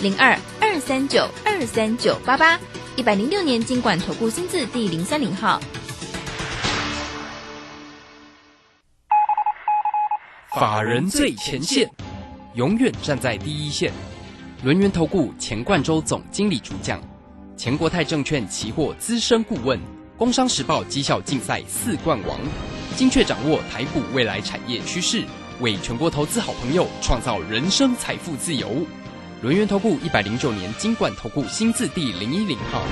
零二二三九二三九八八，一百零六年经管投顾新字第零三零号。法人最前线，永远站在第一线。轮源投顾钱冠洲总经理主讲，钱国泰证券期货资深顾问，工商时报绩效竞赛四冠王，精确掌握台股未来产业趋势，为全国投资好朋友创造人生财富自由。轮源投顾一百零九年金管投顾新字第零一零号。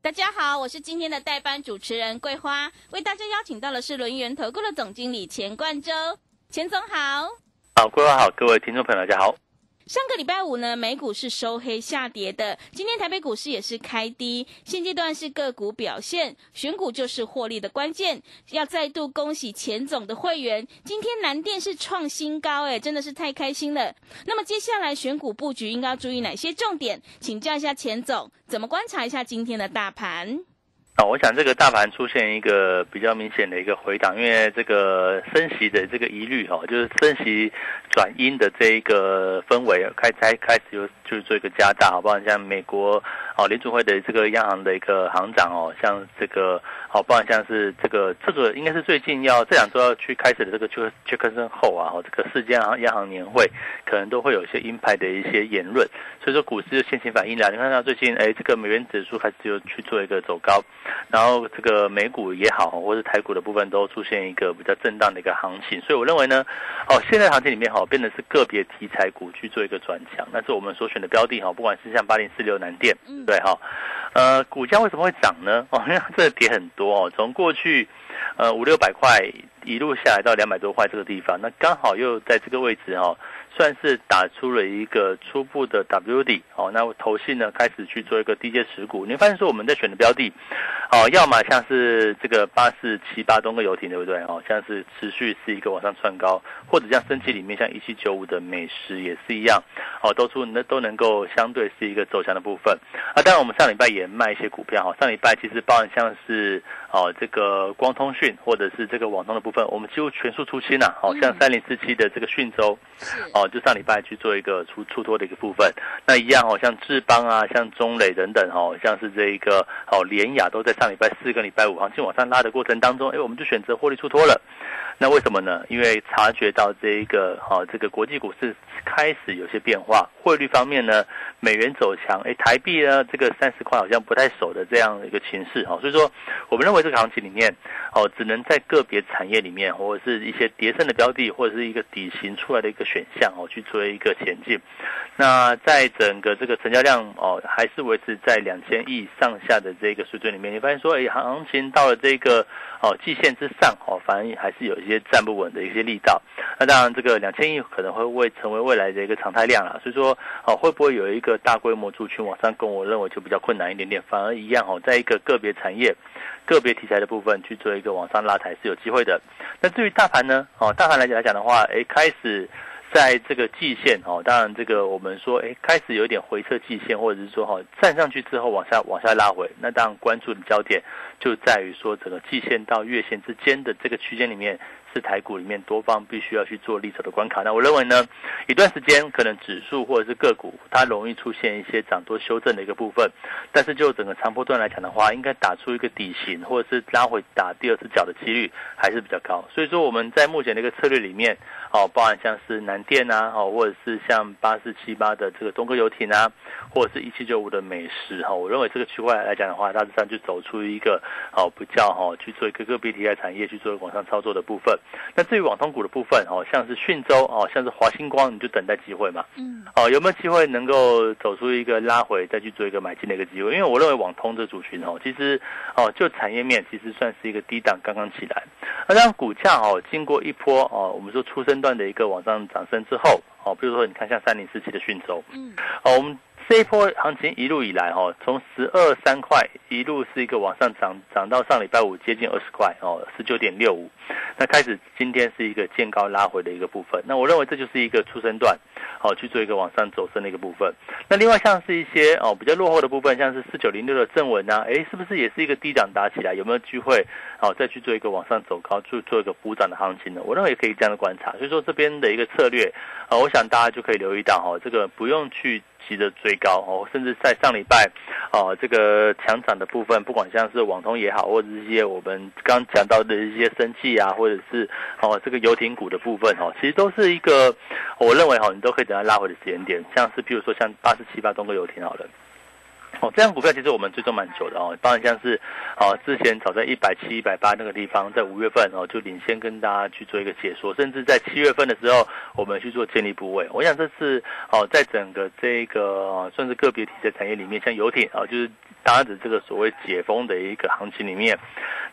大家好，我是今天的代班主持人桂花，为大家邀请到的是轮源投顾的总经理钱冠洲，钱总好。好，桂花好，各位听众朋友大家好。上个礼拜五呢，美股是收黑下跌的。今天台北股市也是开低，现阶段是个股表现，选股就是获利的关键。要再度恭喜钱总的会员，今天南电是创新高，哎，真的是太开心了。那么接下来选股布局应该注意哪些重点？请教一下钱总，怎么观察一下今天的大盘？啊，我想这个大盘出现一个比较明显的一个回档，因为这个升息的这个疑虑哈，就是升息转阴的这一个氛围开开开始有就是做一个加大，好不好？像美国哦联储会的这个央行的一个行长哦，像这个。好，不然像是这个，这个应该是最近要这两周要去开始的这个缺缺克森后啊，这个世界央央行年会可能都会有一些鹰派的一些言论，所以说股市就先行反应了。你看到最近，哎，这个美元指数开始就去做一个走高，然后这个美股也好，或是台股的部分都出现一个比较震荡的一个行情，所以我认为呢，哦，现在行情里面哈，变得是个别题材股去做一个转强，那是我们所选的标的哈，不管是像八零四六南电，对哈。呃，股价为什么会涨呢？哦，因为这个跌很多哦，从过去，呃五六百块一路下来到两百多块这个地方，那刚好又在这个位置哈。算是打出了一个初步的 W 底哦，那投信呢开始去做一个低阶持股。你会发现说我们在选的标的，哦，要么像是这个八四七八东哥游艇对不对？哦，像是持续是一个往上窜高，或者像升级里面像一七九五的美食也是一样，哦，都出那都能够相对是一个走强的部分。啊，当然我们上礼拜也卖一些股票哈，上礼拜其实包含像是哦这个光通讯或者是这个网通的部，我们几乎全数出清了。好像三零四七的这个讯州，哦。就上礼拜去做一个出出脱的一个部分，那一样哦，像智邦啊，像中磊等等哦，像是这一个哦联雅都在上礼拜四跟礼拜五行情往上拉的过程当中，哎，我们就选择获利出脱了。那为什么呢？因为察觉到这一个哈，这个国际股市开始有些变化，汇率方面呢，美元走强，哎，台币呢这个三十块好像不太守的这样一个情势哈，所以说我们认为这个行情里面哦，只能在个别产业里面或者是一些叠升的标的或者是一个底型出来的一个选项哦，去做一个前进。那在整个这个成交量哦，还是维持在两千亿上下的这个水准里面，你发现说，哎，行情到了这个哦季线之上哦，反而还是有。一些站不稳的一些力道，那当然这个两千亿可能会为成为未来的一个常态量了，所以说哦会不会有一个大规模族群往上攻，我认为就比较困难一点点，反而一样哦，在一个个别产业、个别题材的部分去做一个往上拉抬是有机会的。那至于大盘呢？哦，大盘来讲来讲的话，哎，开始。在这个季线哦，当然这个我们说，哎，开始有点回撤季线，或者是说哈站上去之后往下往下拉回，那当然关注的焦点就在于说整个季线到月线之间的这个区间里面。是台股里面多方必须要去做力守的关卡。那我认为呢，一段时间可能指数或者是个股它容易出现一些涨多修正的一个部分，但是就整个长波段来讲的话，应该打出一个底型，或者是拉回打第二次脚的几率还是比较高。所以说我们在目前的一个策略里面，哦，包含像是南电啊，哦，或者是像八四七八的这个东哥游艇啊，或者是一七九五的美食哈，我认为这个区块来讲的话，大致上就走出一个哦比较哈去做一个个别题材产业去做往上操作的部分。那至于网通股的部分哦，像是讯州哦，像是华星光，你就等待机会嘛。嗯。哦，有没有机会能够走出一个拉回，再去做一个买进的一个机会？因为我认为网通这组群哦，其实哦，就产业面其实算是一个低档刚刚起来。那当股价哦，经过一波哦，我们说出生段的一个往上涨升之后哦，比如说你看像三零四七的讯州，嗯。哦，我们这一波行情一路以来哈，从十二三块一路是一个往上涨，涨到上礼拜五接近二十块哦，十九点六五。那开始今天是一个见高拉回的一个部分。那我认为这就是一个出生段，好去做一个往上走升的一个部分。那另外像是一些哦比较落后的部分，像是四九零六的正文啊，哎，是不是也是一个低档打起来？有没有机会哦再去做一个往上走高，去做一个补涨的行情呢？我认为可以这样的观察。所以说这边的一个策略啊，我想大家就可以留意到哈，这个不用去。急着追高哦，甚至在上礼拜，哦，这个强涨的部分，不管像是网通也好，或者是一些我们刚讲到的一些生气啊，或者是哦这个游艇股的部分哦，其实都是一个，我认为哦，你都可以等它拉回的时间点，像是比如说像八十七八东哥游艇好了。哦，这样股票其实我们追踪蛮久的哦，当然像是，哦，之前早在一百七、一百八那个地方，在五月份哦就领先跟大家去做一个解说，甚至在七月份的时候，我们去做建立部位。我想这次哦，在整个这个算是个别题材产业里面，像游艇啊，就是搭着这个所谓解封的一个行情里面。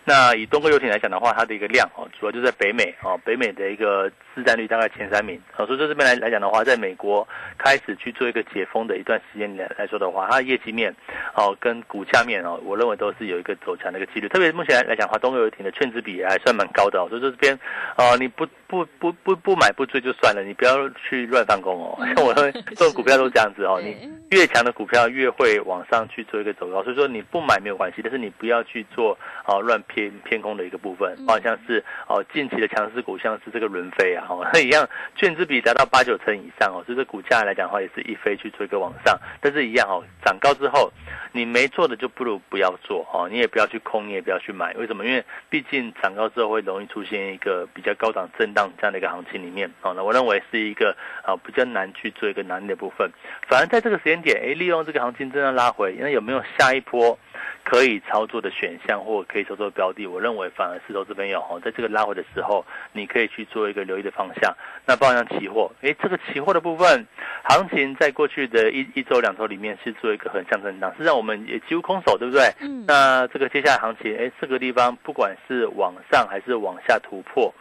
那以东哥游艇来讲的话，它的一个量哦，主要就在北美哦，北美的一个市占率大概前三名。哦，所以说这边来来讲的话，在美国开始去做一个解封的一段时间来来说的话，它的业绩面哦跟股价面哦，我认为都是有一个走强的一个几率。特别目前来讲的话，东哥游艇的券值比还算蛮高的。所以说这边哦，你不不不不不买不追就算了，你不要去乱放空哦。像 我说做股票都这样子哦，你越强的股票越会往上去做一个走高。所以说你不买没有关系，但是你不要去做哦乱。偏偏空的一个部分，好像是哦近期的强势股，像是这个轮飞啊，哦 一样，券资比达到八九成以上哦，所以这股价来讲的话，也是一飞去做一个往上，但是一样哦，涨高之后，你没做的就不如不要做哦，你也不要去空，你也不要去买，为什么？因为毕竟涨高之后会容易出现一个比较高档震荡这样的一个行情里面哦，那我认为是一个啊比较难去做一个难的部分，反而在这个时间点，哎，利用这个行情真的拉回，那有没有下一波？可以操作的选项或可以操作的标的，我认为反而是投资朋友哈，在这个拉回的时候，你可以去做一个留意的方向。那包含像期货，哎，这个期货的部分，行情在过去的一一周两周里面是做一个横向震荡，实际上我们也几乎空手，对不对？嗯。那这个接下来行情，哎，这个地方不管是往上还是往下突破，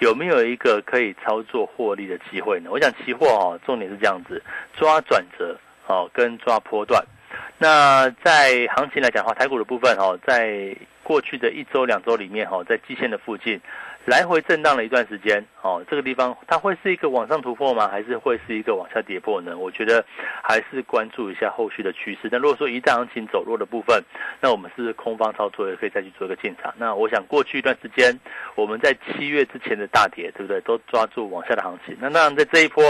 有没有一个可以操作获利的机会呢？我想期货哦，重点是这样子，抓转折哦，跟抓波段。那在行情来讲的话，台股的部分哈，在过去的一周两周里面哈，在季线的附近。来回震荡了一段时间，哦，这个地方它会是一个往上突破吗？还是会是一个往下跌破呢？我觉得还是关注一下后续的趋势。那如果说一旦行情走弱的部分，那我们是空方操作，也可以再去做一个进场。那我想过去一段时间，我们在七月之前的大跌，对不对？都抓住往下的行情。那当然在这一波，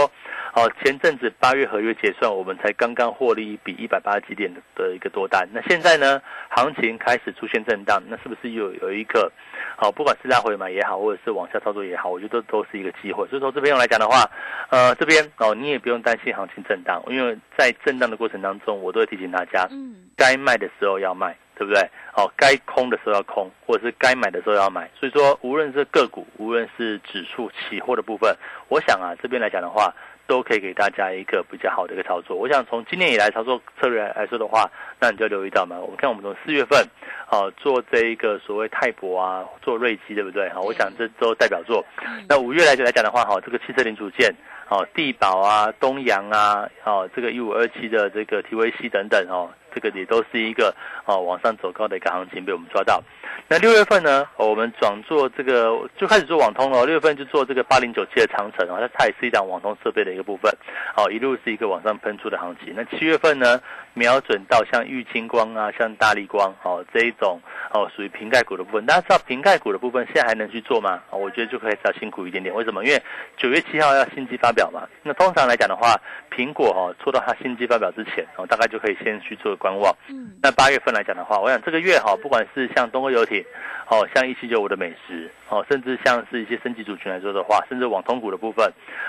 哦，前阵子八月合约结算，我们才刚刚获利一笔一百八十几点的一个多单。那现在呢，行情开始出现震荡，那是不是有有一个，好，不管是拉回买也好。或者是往下操作也好，我觉得都是一个机会。所以说这边来讲的话，呃，这边哦，你也不用担心行情震荡，因为在震荡的过程当中，我都会提醒大家，嗯，该卖的时候要卖，对不对？哦，该空的时候要空，或者是该买的时候要买。所以说，无论是个股，无论是指数、期货的部分，我想啊，这边来讲的话。都可以给大家一个比较好的一个操作。我想从今年以来操作策略来说的话，那你就留意到嘛。我们看我们从四月份，好做这一个所谓泰博啊，做瑞基，对不对？好，我想这都代表作。那五月来来讲的话，哈，这个汽车零组件，好，地保啊，东阳啊，好，这个一五二七的这个 TVC 等等，哦，这个也都是一个哦往上走高的一个行情被我们抓到。那六月份呢，我们转做这个就开始做网通了。六月份就做这个八零九七的长城啊，它也是一档网通设备的一个部分。哦，一路是一个往上喷出的行情。那七月份呢，瞄准到像玉清光啊，像大力光哦这一种哦属于瓶盖股的部分。大家知道瓶盖股的部分现在还能去做吗？我觉得就可以稍辛苦一点点。为什么？因为九月七号要新机发表嘛。那通常来讲的话，苹果哦做到它新机发表之前哦，大概就可以先去做观望。嗯。那八月份来讲的话，我想这个月哈，不管是像东欧游艇。哦，像一七九五的美食，哦，甚至像是一些升级族群来说的话，甚至网通股的部分，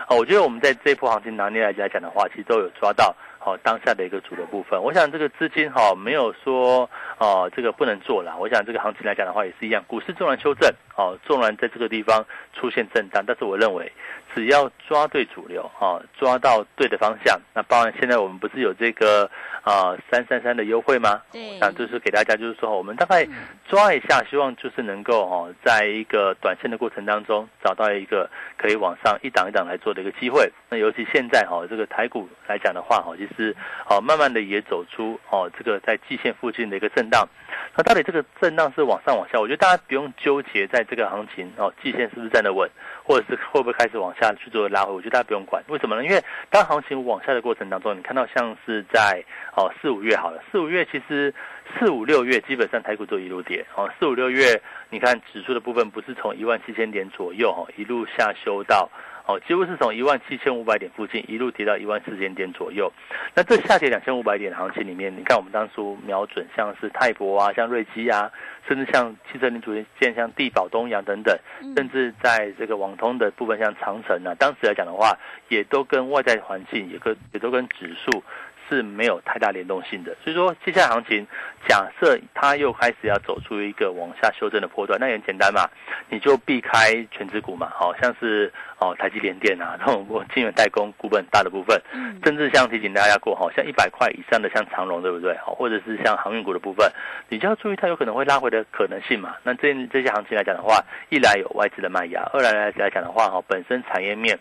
哦，我觉得我们在这一波行情拿捏来讲的话，其实都有抓到好当下的一个主流部分。我想这个资金哈没有说啊这个不能做了。我想这个行情来讲的话也是一样，股市纵然修正，哦，纵然在这个地方出现震荡，但是我认为只要抓对主流，哈，抓到对的方向，那当然现在我们不是有这个啊三三三的优惠吗？对，那就是给大家就是说，我们大概抓一下，希望就是能够哦，在一个短线的过程当中，找到一个可以往上一档一档来做的一个机会。那尤其现在哈，这个台股来讲的话，哈，其实哦，慢慢的也走出哦，这个在季线附近的一个震荡。那到底这个震荡是往上往下？我觉得大家不用纠结在这个行情哦，季线是不是站得稳，或者是会不会开始往下去做拉回？我觉得大家不用管，为什么呢？因为当行情往下的过程当中，你看到像是在哦四五月好了，四五月其实四五六月基本上台股都一路跌哦，四五六月你看指数的部分不是从一万七千点左右哈一路下修到。哦，几乎是从一万七千五百点附近一路跌到一万四千点左右。那这下跌两千五百点的行情里面，你看我们当初瞄准像是泰博啊、像瑞基啊，甚至像汽车零组件像地保、东阳等等，甚至在这个网通的部分像长城啊，当时来讲的话，也都跟外在环境也跟也都跟指数。是没有太大联动性的，所以说接下来行情，假设它又开始要走出一个往下修正的波段，那也很简单嘛，你就避开全指股嘛，好像是哦台积电电啊，这种晶圆代工股本大的部分，甚至像提醒大家过，好像一百块以上的像长隆对不对？好，或者是像航运股的部分，你就要注意它有可能会拉回的可能性嘛。那这这些行情来讲的话，一来有外资的卖压，二来来来讲的话，哈，本身产业面。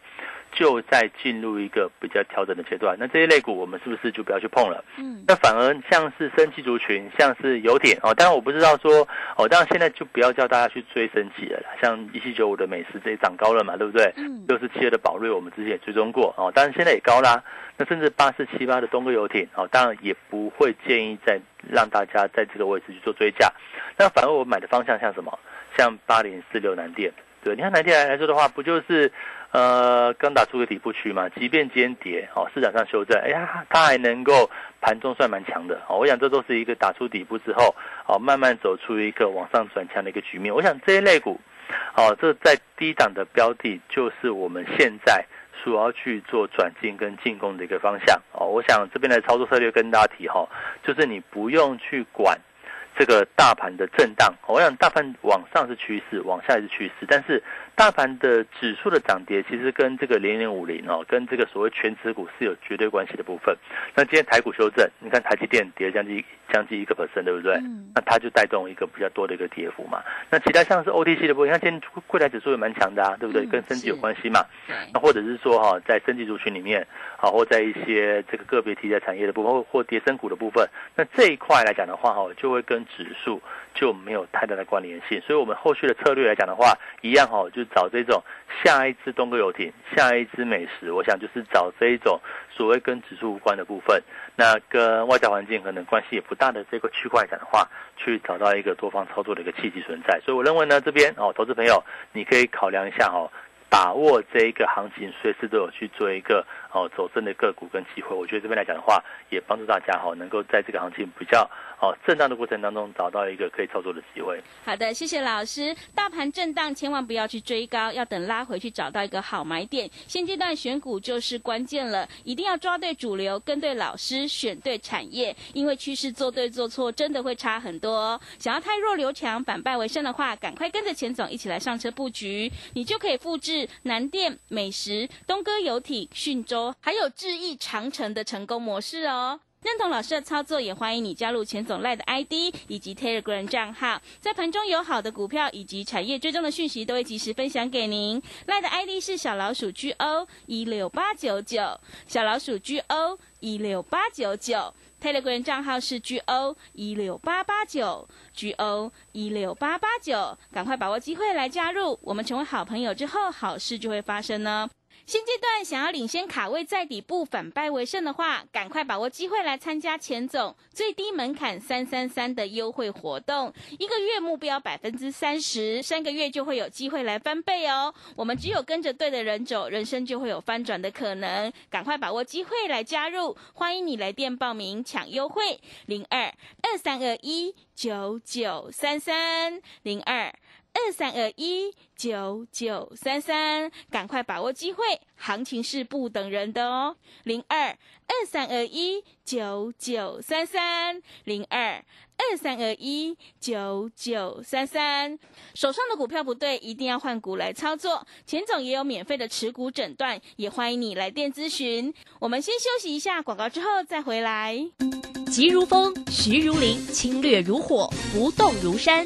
就在进入一个比较调整的阶段，那这些类股我们是不是就不要去碰了？嗯，那反而像是升级族群，像是有点哦，当然我不知道说哦，当然现在就不要叫大家去追升级了，像一七九五的美食这也涨高了嘛，对不对？嗯，六四七二的宝瑞我们之前也追踪过哦，当然现在也高啦。那甚至八四七八的东哥游艇哦，当然也不会建议再让大家在这个位置去做追加。那反而我买的方向像什么？像八零四六南电，对，你看南电来来说的话，不就是？呃，刚打出个底部区嘛，即便间跌，哦，市场上修正，哎呀，它还能够盘中算蛮强的，哦，我想这都是一个打出底部之后，哦，慢慢走出一个往上转强的一个局面。我想这一类股，哦，这在低档的标的，就是我们现在所要去做转进跟进攻的一个方向。哦，我想这边的操作策略跟大家提哈，就是你不用去管。这个大盘的震荡，我想大盘往上是趋势，往下是趋势，但是大盘的指数的涨跌，其实跟这个零零五零哦，跟这个所谓全指股是有绝对关系的部分。那今天台股修正，你看台积电跌了将近将近一个 percent，对不对？那它就带动一个比较多的一个跌幅嘛。那其他像是 OTC 的部分，你看今天柜台指数也蛮强的啊，对不对？跟升级有关系嘛。那或者是说哈，在升级族群里面，好或在一些这个个别题材产业的部分，或或跌升股的部分，那这一块来讲的话哈，就会跟指数就没有太大的关联性，所以我们后续的策略来讲的话，一样哈，就找这种下一支东哥游艇，下一支美食，我想就是找这一种所谓跟指数无关的部分，那跟外在环境可能关系也不大的这个区块讲的话，去找到一个多方操作的一个契机存在。所以我认为呢，这边哦，投资朋友你可以考量一下哦，把握这一个行情，随时都有去做一个哦走正的个股跟机会。我觉得这边来讲的话，也帮助大家哈，能够在这个行情比较。好，震荡的过程当中找到一个可以操作的机会。好的，谢谢老师。大盘震荡，千万不要去追高，要等拉回去找到一个好买点。现阶段选股就是关键了，一定要抓对主流，跟对老师，选对产业，因为趋势做对做错真的会差很多。想要太弱留强，反败为胜的话，赶快跟着钱总一起来上车布局，你就可以复制南电、美食、东哥游艇、讯州，还有智毅长城的成功模式哦。认同老师的操作，也欢迎你加入钱总赖的 ID 以及 Telegram 账号，在盘中有好的股票以及产业追踪的讯息，都会及时分享给您。赖的 ID 是小老鼠 GO 一六八九九，小老鼠 GO 一六八九九，Telegram 账号是 GO 一六八八九，GO 一六八八九，赶快把握机会来加入，我们成为好朋友之后，好事就会发生呢。现阶段想要领先卡位在底部反败为胜的话，赶快把握机会来参加钱总最低门槛三三三的优惠活动，一个月目标百分之三十，三个月就会有机会来翻倍哦。我们只有跟着对的人走，人生就会有翻转的可能。赶快把握机会来加入，欢迎你来电报名抢优惠，零二二三二一九九三三零二。二三二一九九三三，赶快把握机会，行情是不等人的哦。零二二三二一九九三三，零二二三二一九九三三。手上的股票不对，一定要换股来操作。钱总也有免费的持股诊断，也欢迎你来电咨询。我们先休息一下广告，之后再回来。急如风，徐如林，侵略如火，不动如山。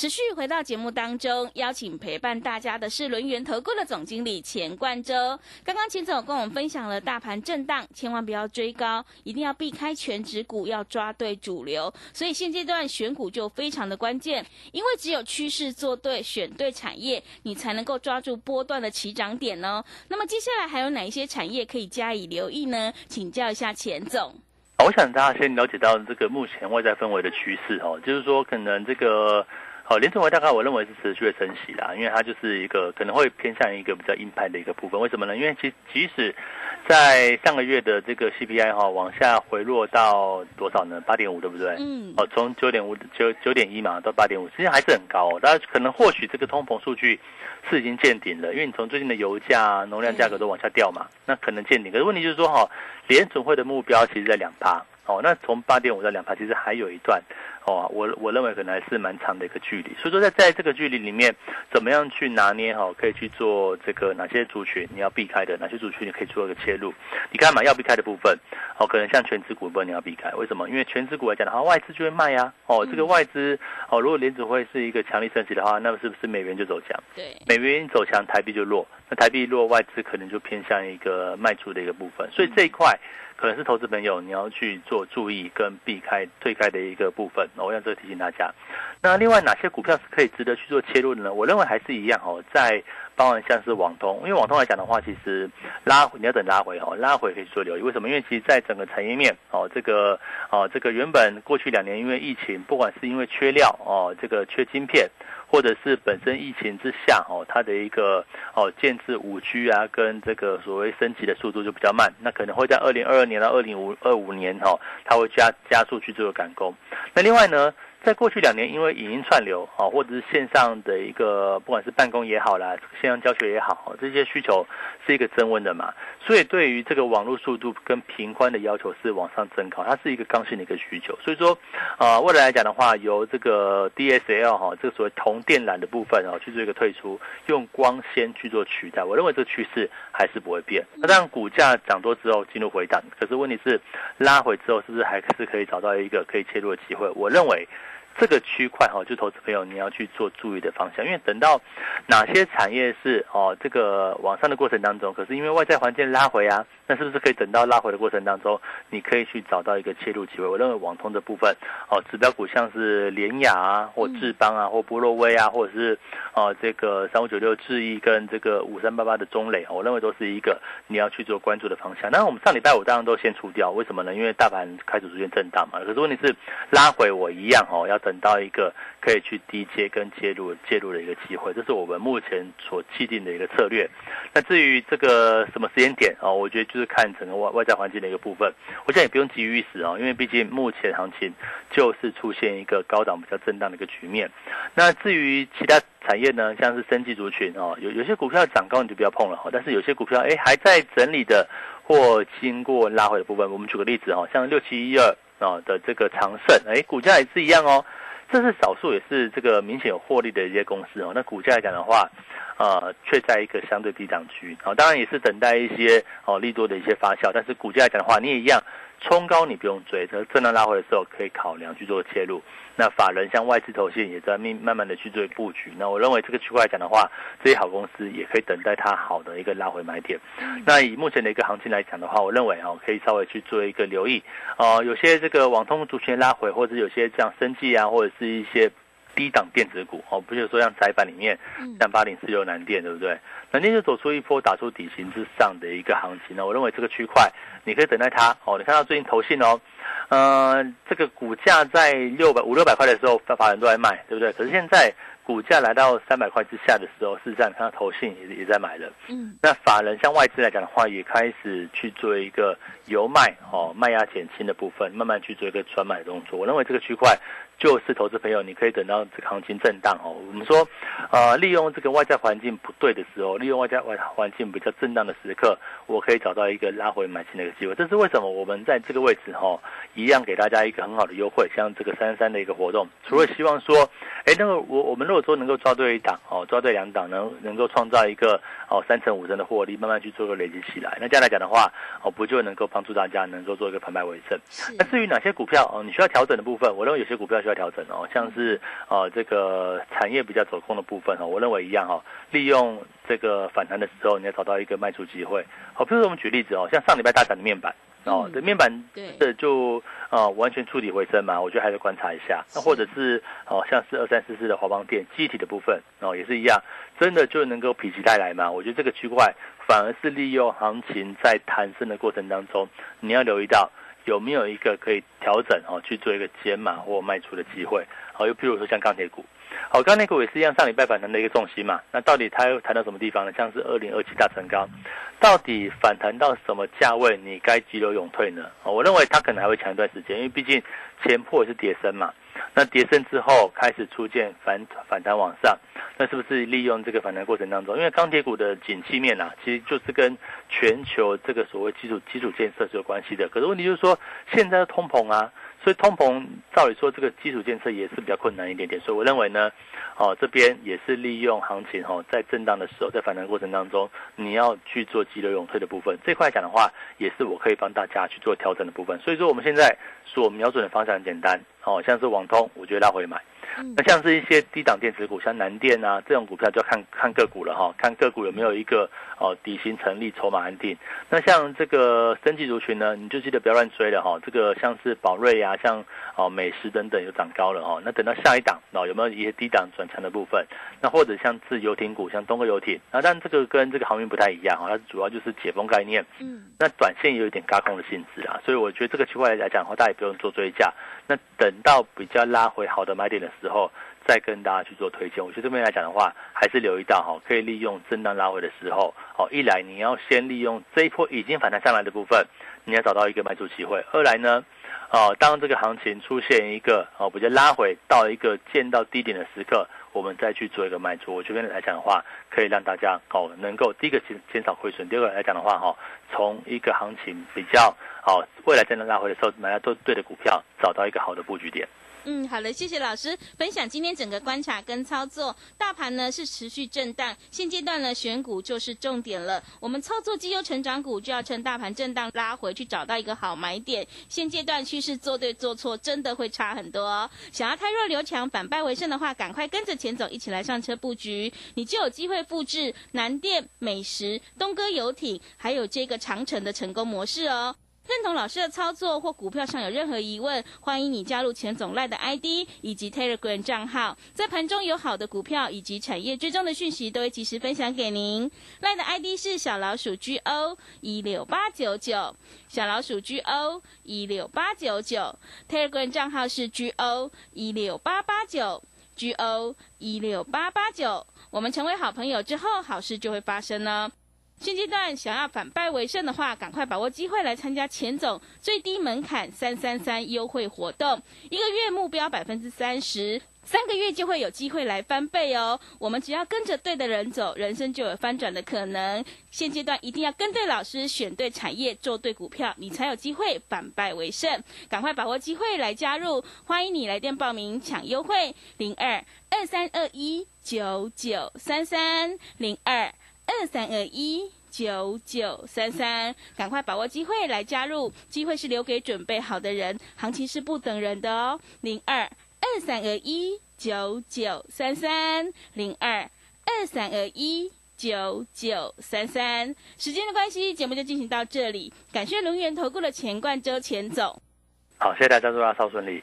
持续回到节目当中，邀请陪伴大家的是轮源投顾的总经理钱冠洲。刚刚钱总跟我们分享了大盘震荡，千万不要追高，一定要避开全指股，要抓对主流。所以现阶段选股就非常的关键，因为只有趋势做对，选对产业，你才能够抓住波段的起涨点呢。那么接下来还有哪一些产业可以加以留意呢？请教一下钱总。我想大家先了解到这个目前外在氛围的趋势哦，就是说可能这个。好，联储会大概我认为是持续的升息啦，因为它就是一个可能会偏向一个比较硬派的一个部分。为什么呢？因为其即使在上个月的这个 CPI 哈往下回落到多少呢？八点五，对不对？嗯。哦，从九点五九九点一嘛到八点五，其实还是很高。大家可能或许这个通膨数据是已经见顶了，因为你从最近的油价、农量价格都往下掉嘛，那可能见顶。可是问题就是说哈，联储会的目标其实在两趴。哦，那从八点五到两趴，其实还有一段。哦，我我认为可能还是蛮长的一个距离，所以说在在这个距离里面，怎么样去拿捏哈，可以去做这个哪些族群你要避开的，哪些族群你可以做一个切入。你看嘛，要避开的部分，哦，可能像全职股部分你要避开，为什么？因为全职股来讲的话，外资就会卖呀。哦，这个外资哦，如果联储会是一个强力升级的话，那么是不是美元就走强？对，美元走强，台币就弱。那台币弱，外资可能就偏向一个卖出的一个部分。所以这一块。可能是投资朋友你要去做注意跟避开退开的一个部分，我想这个提醒大家。那另外哪些股票是可以值得去做切入的呢？我认为还是一样哦，在包含像是网通，因为网通来讲的话，其实拉你要等拉回哦，拉回可以做留意。为什么？因为其实在整个产业面哦，这个哦这个原本过去两年因为疫情，不管是因为缺料哦，这个缺晶片。或者是本身疫情之下哦，它的一个哦建制五 G 啊，跟这个所谓升级的速度就比较慢，那可能会在二零二二年到二零五二五年哦，它会加加速去做赶工。那另外呢？在过去两年，因为影音串流啊，或者是线上的一个，不管是办公也好啦，线上教学也好，这些需求是一个增温的嘛，所以对于这个网络速度跟频宽的要求是往上增高，它是一个刚性的一个需求。所以说，啊，未来来讲的话，由这个 DSL 哈，这个所谓同电缆的部分啊，去做一个退出，用光纤去做取代，我认为这个趋势还是不会变。那当然，股价涨多之后进入回档，可是问题是拉回之后，是不是还是可以找到一个可以切入的机会？我认为。这个区块哈，就投资朋友你要去做注意的方向，因为等到哪些产业是哦这个往上的过程当中，可是因为外在环境拉回啊，那是不是可以等到拉回的过程当中，你可以去找到一个切入机会？我认为网通的部分哦，指标股像是联雅啊，或智邦啊，或波洛威啊，或者是哦这个三五九六智易跟这个五三八八的中磊，我认为都是一个你要去做关注的方向。那我们上礼拜五当然都先出掉，为什么呢？因为大盘开始出现震荡嘛。可是问题是拉回我一样哦要。等等到一个可以去低接跟介入介入的一个机会，这是我们目前所既定的一个策略。那至于这个什么时间点啊，我觉得就是看整个外外在环境的一个部分。我想也不用急于一时啊，因为毕竟目前行情就是出现一个高档比较震荡的一个局面。那至于其他产业呢，像是生技族群哦，有有些股票涨高你就不要碰了哈，但是有些股票哎还在整理的或经过拉回的部分，我们举个例子哈，像六七一二。啊的这个长盛，哎，股价也是一样哦，这是少数也是这个明显有获利的一些公司哦。那股价来讲的话，呃，却在一个相对低档区，啊，当然也是等待一些哦利多的一些发酵，但是股价来讲的话，你也一样。冲高你不用追，这震荡拉回的时候可以考量去做切入。那法人像外资投信也在慢慢慢的去做布局。那我认为这个区块来讲的话，这些好公司也可以等待它好的一个拉回买点。那以目前的一个行情来讲的话，我认为啊可以稍微去做一个留意。哦，有些这个网通族群拉回，或者有些像生技啊，或者是一些低档电子股哦，不是说像窄板里面，像八零四六南电对不对？南电就走出一波打出底型之上的一个行情呢。我认为这个区块。你可以等待它哦。你看到最近投信哦，呃，这个股价在六百五六百块的时候，法法人都在卖，对不对？可是现在股价来到三百块之下的时候，事实上看到投信也也在买了。嗯，那法人像外资来讲的话，也开始去做一个由卖哦卖压减轻的部分，慢慢去做一个转买动作。我认为这个区块。就是投资朋友，你可以等到这个行情震荡哦。我们说，呃，利用这个外在环境不对的时候，利用外在外环境比较震荡的时刻，我可以找到一个拉回买进的一个机会。这是为什么？我们在这个位置哈，一样给大家一个很好的优惠，像这个三三的一个活动。除了希望说，哎，那个我我们如果说能够抓对一档哦，抓对两档，能能够创造一个哦三成五成的获利，慢慢去做个累积起来，那这样来讲的话，哦，不就能够帮助大家能够做一个盘败为胜？那至于哪些股票哦，你需要调整的部分，我认为有些股票需要。调整哦，像是呃这个产业比较走空的部分哦，我认为一样哦，利用这个反弹的时候，你要找到一个卖出机会。好，比如说我们举例子哦，像上礼拜大涨的面板哦，这面板这就呃完全触底回升嘛，我觉得还是观察一下。那或者是哦，像是二三四四的华邦电机体的部分哦，也是一样，真的就能够否极泰来嘛？我觉得这个区块反而是利用行情在弹升的过程当中，你要留意到。有没有一个可以调整哦，去做一个减码或卖出的机会？好，又譬如说像钢铁股，好，钢铁股也是一样，上礼拜反弹的一个重心嘛。那到底它又谈到什么地方呢？像是二零二七大成钢，到底反弹到什么价位，你该急流勇退呢？我认为它可能还会强一段时间，因为毕竟前破是跌升嘛。那跌升之后开始出现反反弹往上，那是不是利用这个反弹过程当中？因为钢铁股的景气面啊，其实就是跟全球这个所谓基础基础建设是有关系的。可是问题就是说，现在的通膨啊。所以通膨，照理说这个基础建设也是比较困难一点点。所以我认为呢，哦这边也是利用行情哦，在震荡的时候，在反弹过程当中，你要去做急流勇退的部分。这块讲的话，也是我可以帮大家去做调整的部分。所以说我们现在所瞄准的方向很简单，哦像是网通，我觉得他会买。那像是一些低档电子股，像南电啊这种股票，就要看看个股了哈，看个股有没有一个哦底薪成立，筹码安定。那像这个升级族群呢，你就记得不要乱追了哈。这个像是宝瑞啊，像哦美食等等又涨高了哈。那等到下一档哦，有没有一些低档转强的部分？那或者像自游艇股，像东哥游艇那，但这个跟这个航运不太一样哈，它主要就是解封概念。嗯。那短线也有一点高空的性质啊，所以我觉得这个区块来讲的话，大家也不用做追加。那等到比较拉回好的买点的时候，再跟大家去做推荐。我觉得这边来讲的话，还是留意到哈，可以利用震荡拉回的时候，哦，一来你要先利用这一波已经反弹上来的部分，你要找到一个买出机会；二来呢，哦，当这个行情出现一个哦比较拉回到一个见到低点的时刻，我们再去做一个卖出。我这边来讲的话，可以让大家哦能够第一个减减少亏损，第二个来讲的话哈，从一个行情比较。好，未来真的拉回的时候，买到都对的股票，找到一个好的布局点。嗯，好了，谢谢老师分享今天整个观察跟操作。大盘呢是持续震荡，现阶段呢选股就是重点了。我们操作绩优成长股，就要趁大盘震荡拉回去，找到一个好买点。现阶段趋势做对做错，真的会差很多。哦。想要太弱留强，反败为胜的话，赶快跟着钱总一起来上车布局，你就有机会复制南电美食、东哥游艇，还有这个长城的成功模式哦。认同老师的操作或股票上有任何疑问，欢迎你加入钱总赖的 ID 以及 Telegram 账号，在盘中有好的股票以及产业追踪的讯息，都会及时分享给您。赖的 ID 是小老鼠 GO 一六八九九，小老鼠 GO 一六八九九，Telegram 账号是 GO 一六八八九，GO 一六八八九。我们成为好朋友之后，好事就会发生呢。现阶段想要反败为胜的话，赶快把握机会来参加钱总最低门槛三三三优惠活动，一个月目标百分之三十，三个月就会有机会来翻倍哦。我们只要跟着对的人走，人生就有翻转的可能。现阶段一定要跟对老师，选对产业，做对股票，你才有机会反败为胜。赶快把握机会来加入，欢迎你来电报名抢优惠，零二二三二一九九三三零二。二三二一九九三三，赶快把握机会来加入，机会是留给准备好的人，行情是不等人的哦。零二二三二一九九三三，零二二三二一九九三三。时间的关系，节目就进行到这里，感谢龙源投顾的钱冠周钱总。好，谢谢大家，祝大家超顺利。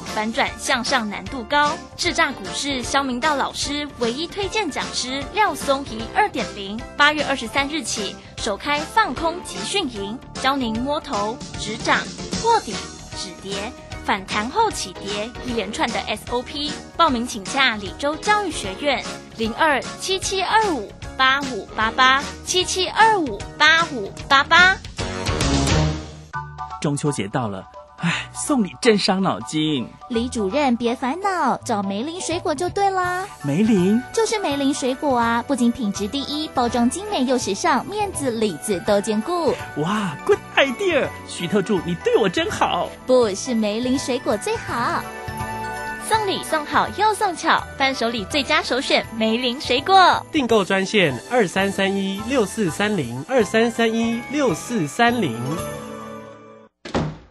反转向上难度高。智诈股市肖明道老师唯一推荐讲师廖松怡二点零，八月二十三日起首开放空集训营，教您摸头、止涨、破底、止跌、反弹后起跌一连串的 SOP。报名请假李州教育学院零二七七二五八五八八七七二五八五八八。中秋节到了，唉，送礼真伤脑筋。李主任别烦恼，找梅林水果就对啦。梅林就是梅林水果啊，不仅品质第一，包装精美又时尚，面子里子都兼顾。哇，good idea！徐特助，你对我真好。不是梅林水果最好，送礼送好又送巧，伴手礼最佳首选梅林水果。订购专线二三三一六四三零二三三一六四三零。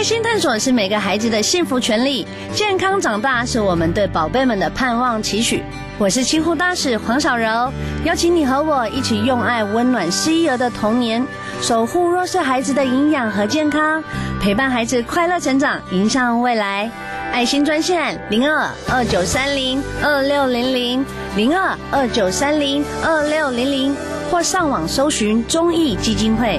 开心探索是每个孩子的幸福权利，健康长大是我们对宝贝们的盼望期许。我是清护大使黄小柔，邀请你和我一起用爱温暖失意儿的童年，守护弱势孩子的营养和健康，陪伴孩子快乐成长，迎向未来。爱心专线零二二九三零二六零零零二二九三零二六零零，或上网搜寻中义基金会。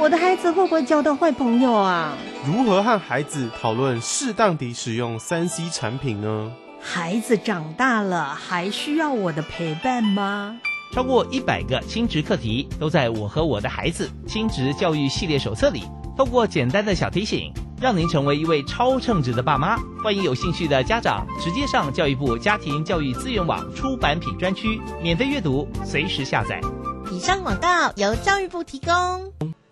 我的孩子会不会交到坏朋友啊？如何和孩子讨论适当地使用三 C 产品呢？孩子长大了，还需要我的陪伴吗？超过一百个亲职课题都在我和我的孩子亲职教育系列手册里。透过简单的小提醒，让您成为一位超称职的爸妈。欢迎有兴趣的家长直接上教育部家庭教育资源网出版品专区免费阅读，随时下载。以上广告由教育部提供。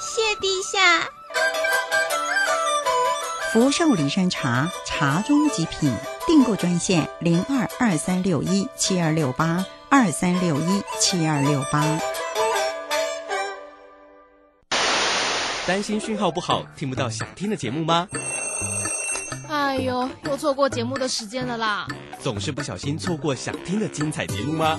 谢陛下。福寿梨山茶，茶中极品。订购专线零二二三六一七二六八二三六一七二六八。担心讯号不好，听不到想听的节目吗？哎呦，又错过节目的时间了啦！总是不小心错过想听的精彩节目吗？